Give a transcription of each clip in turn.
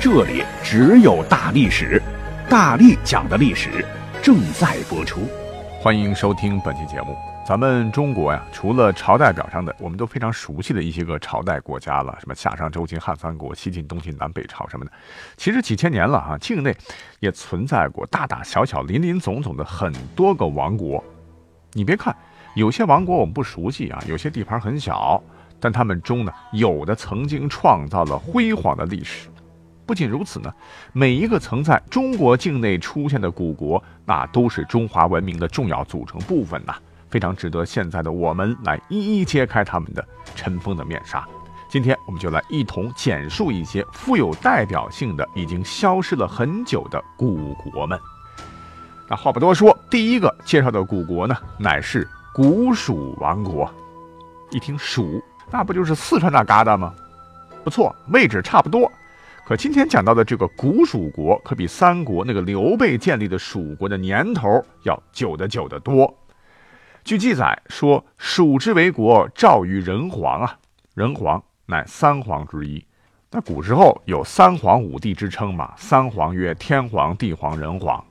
这里只有大历史，大力讲的历史正在播出。欢迎收听本期节目。咱们中国呀，除了朝代表上的我们都非常熟悉的一些个朝代国家了，什么夏商周秦汉三国、西晋东晋南北朝什么的，其实几千年了啊，境内也存在过大大小小、林林总总的很多个王国。你别看有些王国我们不熟悉啊，有些地盘很小，但他们中呢，有的曾经创造了辉煌的历史。不仅如此呢，每一个曾在中国境内出现的古国，那都是中华文明的重要组成部分呐。非常值得现在的我们来一一揭开他们的尘封的面纱。今天我们就来一同简述一些富有代表性的、已经消失了很久的古国们。那话不多说，第一个介绍的古国呢，乃是古蜀王国。一听蜀，那不就是四川那旮瘩吗？不错，位置差不多。可今天讲到的这个古蜀国，可比三国那个刘备建立的蜀国的年头要久得久得多。据记载说，蜀之为国，肇于人皇啊。人皇乃三皇之一。那古时候有三皇五帝之称嘛？三皇曰天皇、地皇、人皇。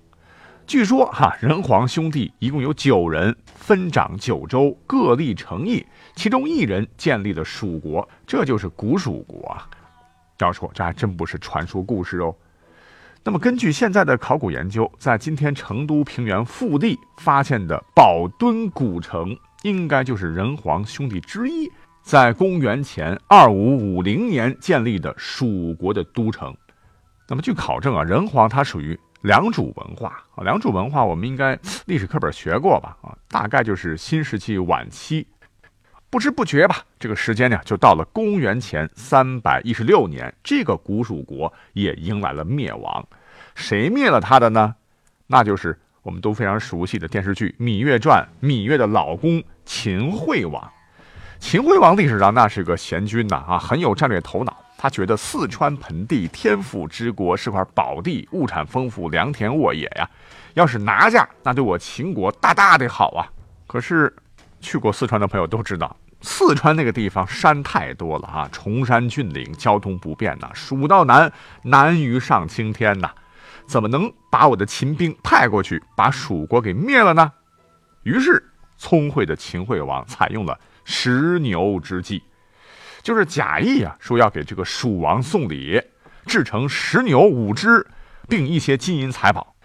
据说哈，人皇兄弟一共有九人，分掌九州，各立城邑，其中一人建立了蜀国，这就是古蜀国啊。要说这还真不是传说故事哦。那么，根据现在的考古研究，在今天成都平原腹地发现的宝墩古城，应该就是仁皇兄弟之一，在公元前二五五零年建立的蜀国的都城。那么，据考证啊，仁皇它属于良渚文化啊，良渚文化我们应该历史课本学过吧？啊，大概就是新石器晚期。不知不觉吧，这个时间呢，就到了公元前三百一十六年，这个古蜀国也迎来了灭亡。谁灭了他的呢？那就是我们都非常熟悉的电视剧《芈月传》，芈月的老公秦惠王。秦惠王历史上那是个贤君呐，啊，很有战略头脑。他觉得四川盆地天府之国是块宝地，物产丰富，良田沃野呀。要是拿下，那对我秦国大大的好啊。可是去过四川的朋友都知道，四川那个地方山太多了啊，崇山峻岭，交通不便呐，蜀道难，难于上青天呐。怎么能把我的秦兵派过去，把蜀国给灭了呢？于是，聪慧的秦惠王采用了食牛之计，就是假意啊，说要给这个蜀王送礼，制成十牛五只，并一些金银财宝。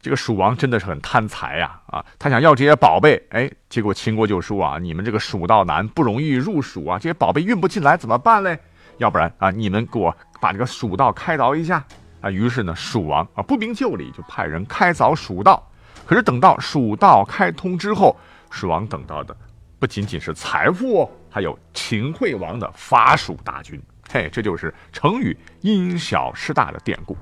这个蜀王真的是很贪财呀，啊，他想要这些宝贝，哎，结果秦国就说啊，你们这个蜀道难，不容易入蜀啊，这些宝贝运不进来怎么办嘞？要不然啊，你们给我把这个蜀道开凿一下。啊，于是呢，蜀王啊不明就里，就派人开凿蜀道。可是等到蜀道开通之后，蜀王等到的不仅仅是财富哦，还有秦惠王的伐蜀大军。嘿，这就是成语“因小失大”的典故。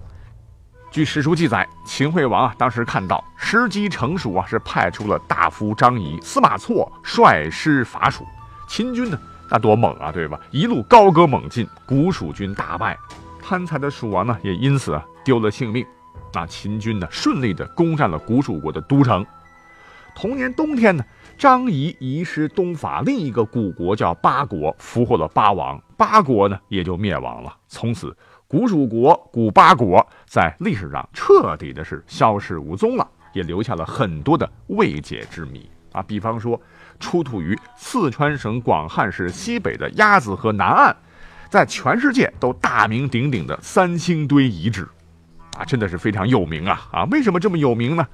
据史书记载，秦惠王啊当时看到时机成熟啊，是派出了大夫张仪、司马错率师伐蜀。秦军呢，那多猛啊，对吧？一路高歌猛进，古蜀军大败。贪财的蜀王呢，也因此啊丢了性命。那秦军呢，顺利的攻占了古蜀国的都城。同年冬天呢，张仪移师东伐另一个古国，叫八国，俘获了八王，八国呢也就灭亡了。从此，古蜀国、古巴国在历史上彻底的是消失无踪了，也留下了很多的未解之谜啊。比方说，出土于四川省广汉市西北的鸭子河南岸。在全世界都大名鼎鼎的三星堆遗址，啊，真的是非常有名啊！啊，为什么这么有名呢？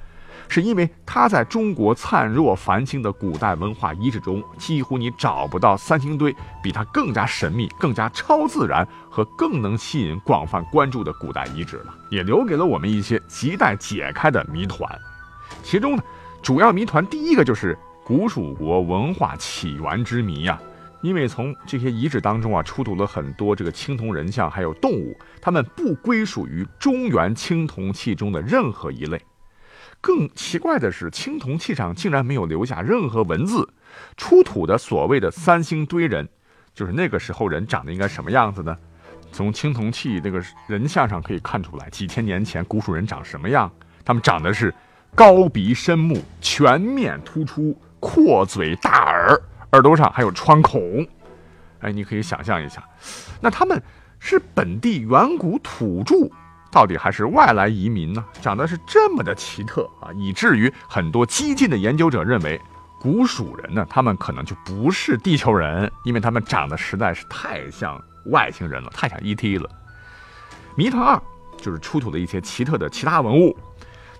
是因为它在中国灿若繁星的古代文化遗址中，几乎你找不到三星堆比它更加神秘、更加超自然和更能吸引广泛关注的古代遗址了，也留给了我们一些亟待解开的谜团。其中呢，主要谜团第一个就是古蜀国文化起源之谜呀。因为从这些遗址当中啊，出土了很多这个青铜人像，还有动物，它们不归属于中原青铜器中的任何一类。更奇怪的是，青铜器上竟然没有留下任何文字。出土的所谓的三星堆人，就是那个时候人长得应该什么样子呢？从青铜器那个人像上可以看出来，几千年前古蜀人长什么样？他们长得是高鼻深目，全面突出，阔嘴大耳，耳朵上还有穿孔。哎，你可以想象一下，那他们是本地远古土著？到底还是外来移民呢？长得是这么的奇特啊，以至于很多激进的研究者认为，古蜀人呢，他们可能就不是地球人，因为他们长得实在是太像外星人了，太像 ET 了。谜团二就是出土的一些奇特的其他文物。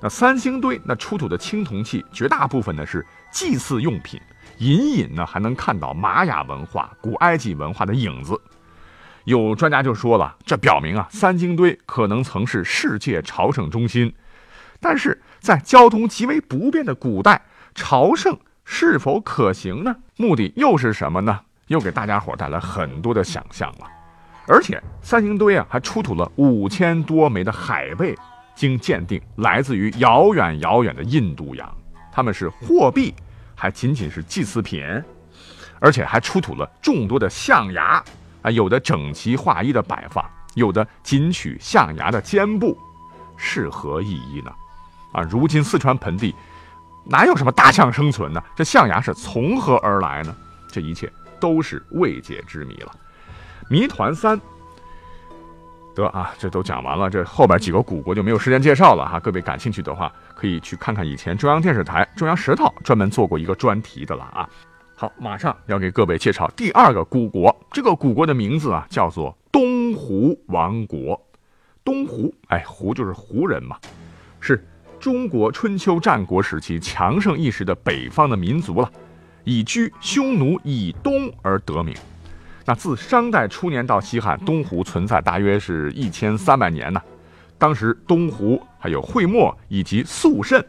那三星堆那出土的青铜器，绝大部分呢是祭祀用品，隐隐呢还能看到玛雅文化、古埃及文化的影子。有专家就说了，这表明啊，三星堆可能曾是世界朝圣中心。但是在交通极为不便的古代，朝圣是否可行呢？目的又是什么呢？又给大家伙带来很多的想象了。而且三星堆啊，还出土了五千多枚的海贝，经鉴定来自于遥远遥远的印度洋。他们是货币，还仅仅是祭祀品，而且还出土了众多的象牙。啊，有的整齐划一的摆放，有的仅取象牙的肩部，是何意义呢？啊，如今四川盆地哪有什么大象生存呢？这象牙是从何而来呢？这一切都是未解之谜了。谜团三，得啊，这都讲完了，这后边几个古国就没有时间介绍了哈。各位感兴趣的话，可以去看看以前中央电视台中央十套专门做过一个专题的了啊。好，马上要给各位介绍第二个古国。这个古国的名字啊，叫做东胡王国。东胡，哎，胡就是胡人嘛，是中国春秋战国时期强盛一时的北方的民族了，以居匈奴以东而得名。那自商代初年到西汉，东胡存在大约是一千三百年呢。当时东胡还有会墨以及肃慎。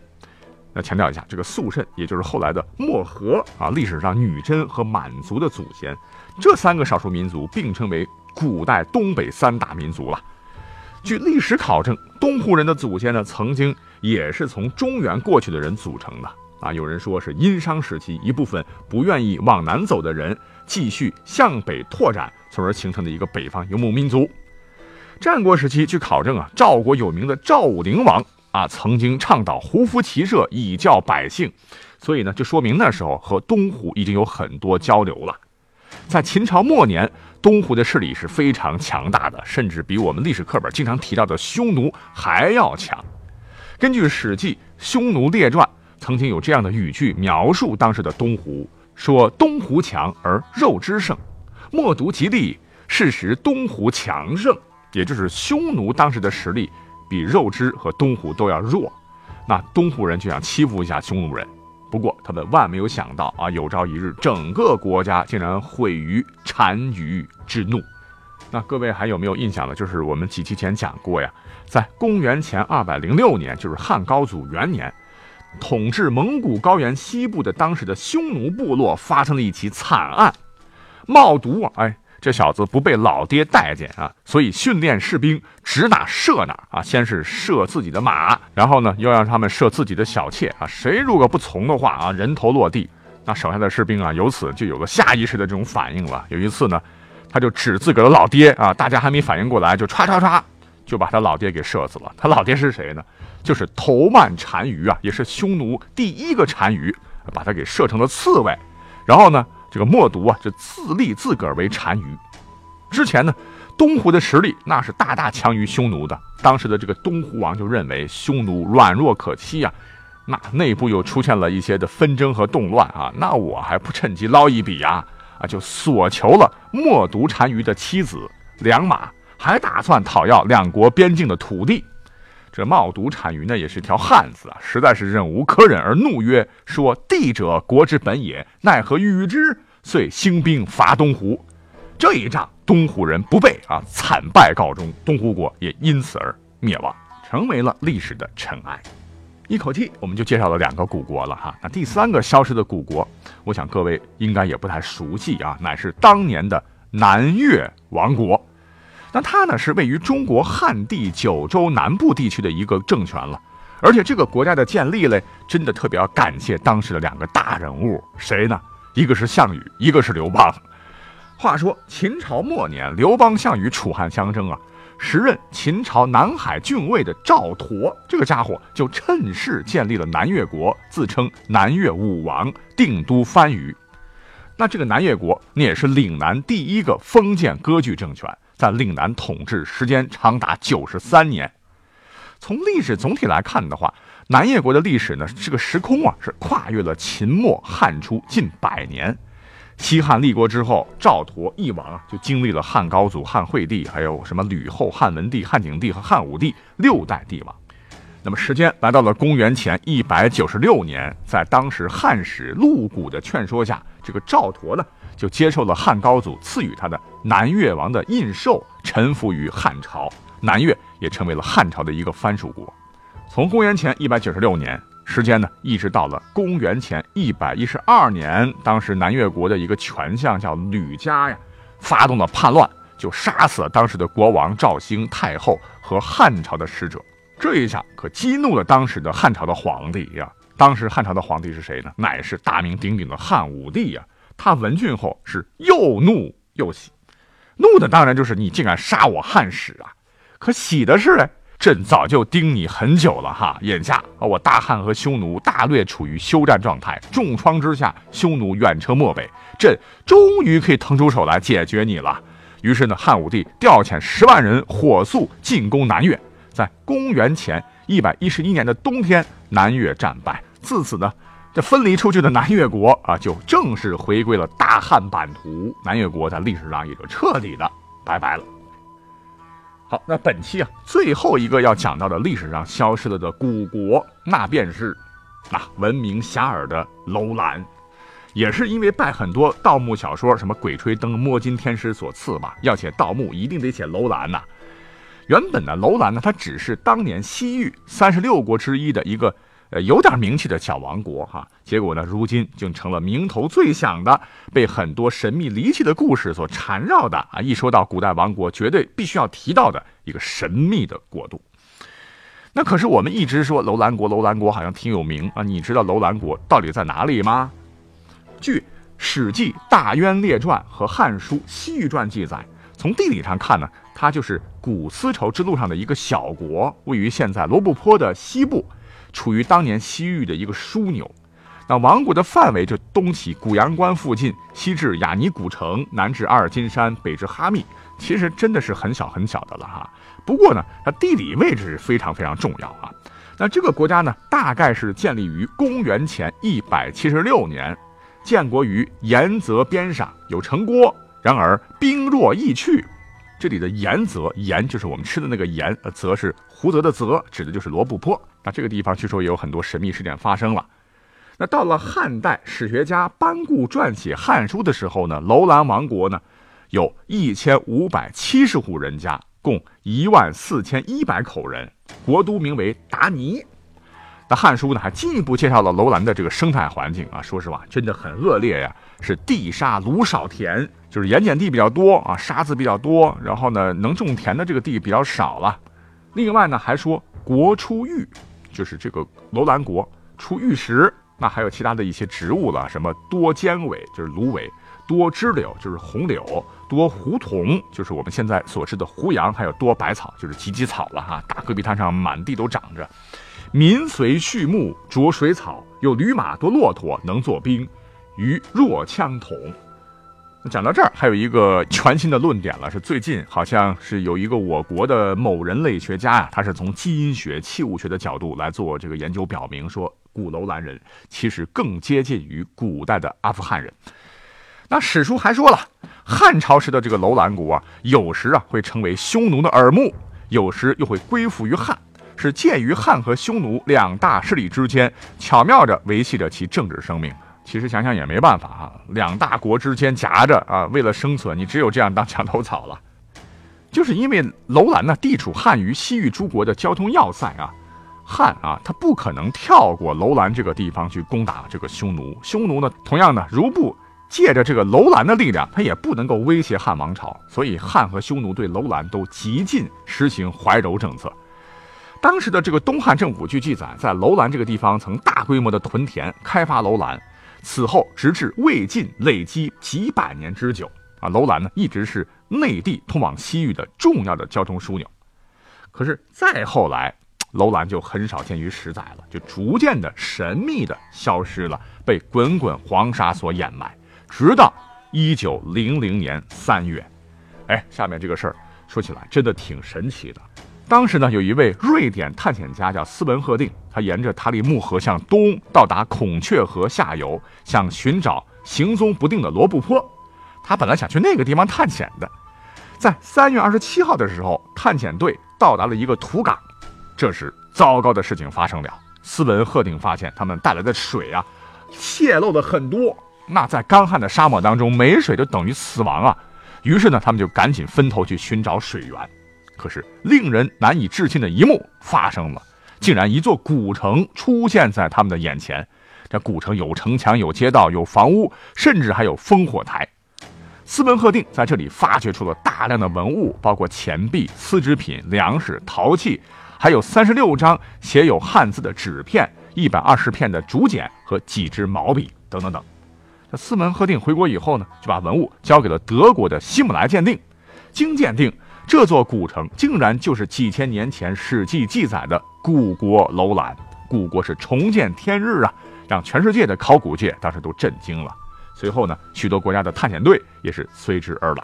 那强调一下，这个肃慎，也就是后来的漠河啊，历史上女真和满族的祖先，这三个少数民族并称为古代东北三大民族了。据历史考证，东胡人的祖先呢，曾经也是从中原过去的人组成的啊。有人说是殷商时期一部分不愿意往南走的人，继续向北拓展，从而形成的一个北方游牧民族。战国时期，据考证啊，赵国有名的赵武灵王。啊，曾经倡导胡服骑射以教百姓，所以呢，就说明那时候和东胡已经有很多交流了。在秦朝末年，东胡的势力是非常强大的，甚至比我们历史课本经常提到的匈奴还要强。根据《史记·匈奴列传》，曾经有这样的语句描述当时的东胡，说东胡强而肉之盛，莫独其力。事实东胡强盛，也就是匈奴当时的实力。比肉汁和东胡都要弱，那东胡人就想欺负一下匈奴人。不过他们万没有想到啊，有朝一日整个国家竟然毁于单于之怒。那各位还有没有印象呢？就是我们几期前讲过呀，在公元前二百零六年，就是汉高祖元年，统治蒙古高原西部的当时的匈奴部落发生了一起惨案，冒毒啊，哎。这小子不被老爹待见啊，所以训练士兵指哪射哪啊！先是射自己的马，然后呢又让他们射自己的小妾啊！谁如果不从的话啊，人头落地。那手下的士兵啊，由此就有了下意识的这种反应了。有一次呢，他就指自个的老爹啊，大家还没反应过来，就唰唰唰就把他老爹给射死了。他老爹是谁呢？就是头曼单于啊，也是匈奴第一个单于，把他给射成了刺猬。然后呢？这个默毒啊，就自立自个儿为单于。之前呢，东胡的实力那是大大强于匈奴的。当时的这个东胡王就认为匈奴软弱可欺啊，那内部又出现了一些的纷争和动乱啊，那我还不趁机捞一笔啊？啊，就索求了默毒单于的妻子良马，还打算讨要两国边境的土地。这冒毒单于呢，也是条汉子啊，实在是忍无可忍，而怒曰：“说地者，国之本也，奈何与之？”遂兴兵伐东胡。这一仗，东胡人不备啊，惨败告终，东胡国也因此而灭亡，成为了历史的尘埃。一口气我们就介绍了两个古国了哈。那第三个消失的古国，我想各位应该也不太熟悉啊，乃是当年的南越王国。那它呢是位于中国汉地九州南部地区的一个政权了。而且这个国家的建立嘞，真的特别要感谢当时的两个大人物，谁呢？一个是项羽，一个是刘邦。话说秦朝末年，刘邦、项羽楚汉相争啊。时任秦朝南海郡尉的赵佗，这个家伙就趁势建立了南越国，自称南越武王，定都番禺。那这个南越国，那也是岭南第一个封建割据政权，在岭南统治时间长达九十三年。从历史总体来看的话，南越国的历史呢，这个时空啊，是跨越了秦末汉初近百年。西汉立国之后，赵佗一王啊，就经历了汉高祖、汉惠帝，还有什么吕后、汉文帝、汉景帝和汉武帝六代帝王。那么时间来到了公元前一百九十六年，在当时汉使陆贾的劝说下，这个赵佗呢，就接受了汉高祖赐予他的南越王的印绶，臣服于汉朝，南越也成为了汉朝的一个藩属国。从公元前一百九十六年。时间呢，一直到了公元前一百一十二年，当时南越国的一个权相叫吕嘉呀，发动了叛乱，就杀死了当时的国王赵兴、太后和汉朝的使者。这一下可激怒了当时的汉朝的皇帝呀。当时汉朝的皇帝是谁呢？乃是大名鼎鼎的汉武帝呀。他闻讯后是又怒又喜，怒的当然就是你竟敢杀我汉使啊！可喜的是呢。朕早就盯你很久了哈，眼下啊，我大汉和匈奴大略处于休战状态，重创之下，匈奴远撤漠北，朕终于可以腾出手来解决你了。于是呢，汉武帝调遣十万人火速进攻南越，在公元前一百一十一年的冬天，南越战败。自此呢，这分离出去的南越国啊，就正式回归了大汉版图，南越国在历史上也就彻底的拜拜了。好，那本期啊，最后一个要讲到的历史上消失了的古国，那便是那闻名遐迩的楼兰，也是因为拜很多盗墓小说，什么《鬼吹灯》《摸金天师》所赐吧。要写盗墓，一定得写楼兰呐。原本呢，楼兰呢，它只是当年西域三十六国之一的一个。呃，有点名气的小王国哈，结果呢，如今竟成了名头最响的，被很多神秘离奇的故事所缠绕的啊！一说到古代王国，绝对必须要提到的一个神秘的国度。那可是我们一直说楼兰国，楼兰国好像挺有名啊。你知道楼兰国到底在哪里吗？据《史记·大渊列传》和《汉书·西域传》记载，从地理上看呢，它就是古丝绸之路上的一个小国，位于现在罗布泊的西部。处于当年西域的一个枢纽，那王国的范围就东起古阳关附近，西至雅尼古城，南至阿尔金山，北至哈密，其实真的是很小很小的了哈。不过呢，它地理位置是非常非常重要啊。那这个国家呢，大概是建立于公元前一百七十六年，建国于盐泽边上，有城郭，然而兵弱易去。这里的盐泽，盐就是我们吃的那个盐，呃，则是胡泽的泽，指的就是罗布泊。那这个地方据说也有很多神秘事件发生了。那到了汉代，史学家班固撰写《汉书》的时候呢，楼兰王国呢，有一千五百七十户人家，共一万四千一百口人，国都名为达尼。那《汉书》呢，还进一步介绍了楼兰的这个生态环境啊，说实话，真的很恶劣呀，是地沙鲁少田。就是盐碱地比较多啊，沙子比较多，然后呢，能种田的这个地比较少了。另外呢，还说国出玉，就是这个楼兰国出玉石，那还有其他的一些植物了，什么多尖尾就是芦苇，多枝柳就是红柳，多胡桐就是我们现在所吃的胡杨，还有多百草就是芨芨草了哈。大戈壁滩上满地都长着，民随畜牧，着水草，有驴马多骆驼，能做兵，于弱枪筒。讲到这儿，还有一个全新的论点了，是最近好像是有一个我国的某人类学家呀，他是从基因学、器物学的角度来做这个研究，表明说古楼兰人其实更接近于古代的阿富汗人。那史书还说了，汉朝时的这个楼兰国啊，有时啊会成为匈奴的耳目，有时又会归附于汉，是介于汉和匈奴两大势力之间，巧妙着维系着其政治生命。其实想想也没办法啊，两大国之间夹着啊，为了生存，你只有这样当墙头草了。就是因为楼兰呢地处汉于西域诸国的交通要塞啊，汉啊，他不可能跳过楼兰这个地方去攻打这个匈奴。匈奴呢，同样呢，如不借着这个楼兰的力量，他也不能够威胁汉王朝。所以汉和匈奴对楼兰都极尽实行怀柔政策。当时的这个东汉政府据记载，在楼兰这个地方曾大规模的屯田开发楼兰，此后直至魏晋，累积几百年之久啊。楼兰呢，一直是内地通往西域的重要的交通枢纽。可是再后来，楼兰就很少见于史载了，就逐渐的神秘的消失了，被滚滚黄沙所掩埋。直到一九零零年三月，哎，下面这个事儿说起来真的挺神奇的。当时呢，有一位瑞典探险家叫斯文赫定，他沿着塔里木河向东到达孔雀河下游，想寻找行踪不定的罗布泊。他本来想去那个地方探险的，在三月二十七号的时候，探险队到达了一个土港。这时，糟糕的事情发生了。斯文赫定发现，他们带来的水啊，泄漏的很多。那在干旱的沙漠当中，没水就等于死亡啊。于是呢，他们就赶紧分头去寻找水源。可是，令人难以置信的一幕发生了，竟然一座古城出现在他们的眼前。这古城有城墙、有街道、有房屋，甚至还有烽火台。斯文赫定在这里发掘出了大量的文物，包括钱币、丝织品、粮食、陶器。还有三十六张写有汉字的纸片，一百二十片的竹简和几支毛笔等等等。这斯门赫定回国以后呢，就把文物交给了德国的希姆莱鉴定。经鉴定，这座古城竟然就是几千年前《史记》记载的故国楼兰。故国是重见天日啊，让全世界的考古界当时都震惊了。随后呢，许多国家的探险队也是随之而来。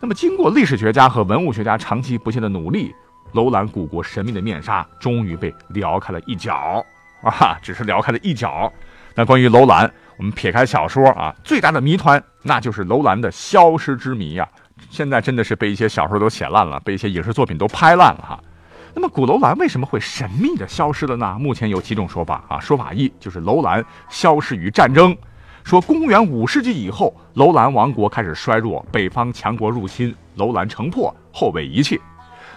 那么，经过历史学家和文物学家长期不懈的努力。楼兰古国神秘的面纱终于被撩开了一角啊，只是撩开了一角。那关于楼兰，我们撇开小说啊，最大的谜团那就是楼兰的消失之谜呀。现在真的是被一些小说都写烂了，被一些影视作品都拍烂了哈。那么古楼兰为什么会神秘的消失了呢？目前有几种说法啊。说法一就是楼兰消失于战争，说公元五世纪以后，楼兰王国开始衰弱，北方强国入侵，楼兰城破，后被遗弃。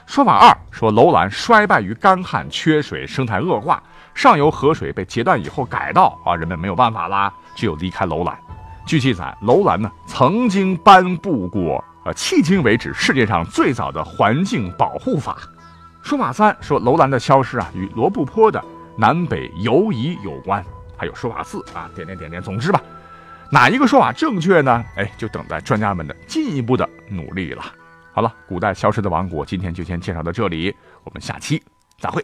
说法二说，楼兰衰败于干旱、缺水、生态恶化，上游河水被截断以后改道啊，人们没有办法啦，只有离开楼兰。据记载，楼兰呢曾经颁布过呃迄今为止世界上最早的环境保护法。说法三说，楼兰的消失啊与罗布泊的南北游移有关。还有说法四啊点点点点，总之吧，哪一个说法正确呢？哎，就等待专家们的进一步的努力了。好了，古代消失的王国，今天就先介绍到这里，我们下期再会。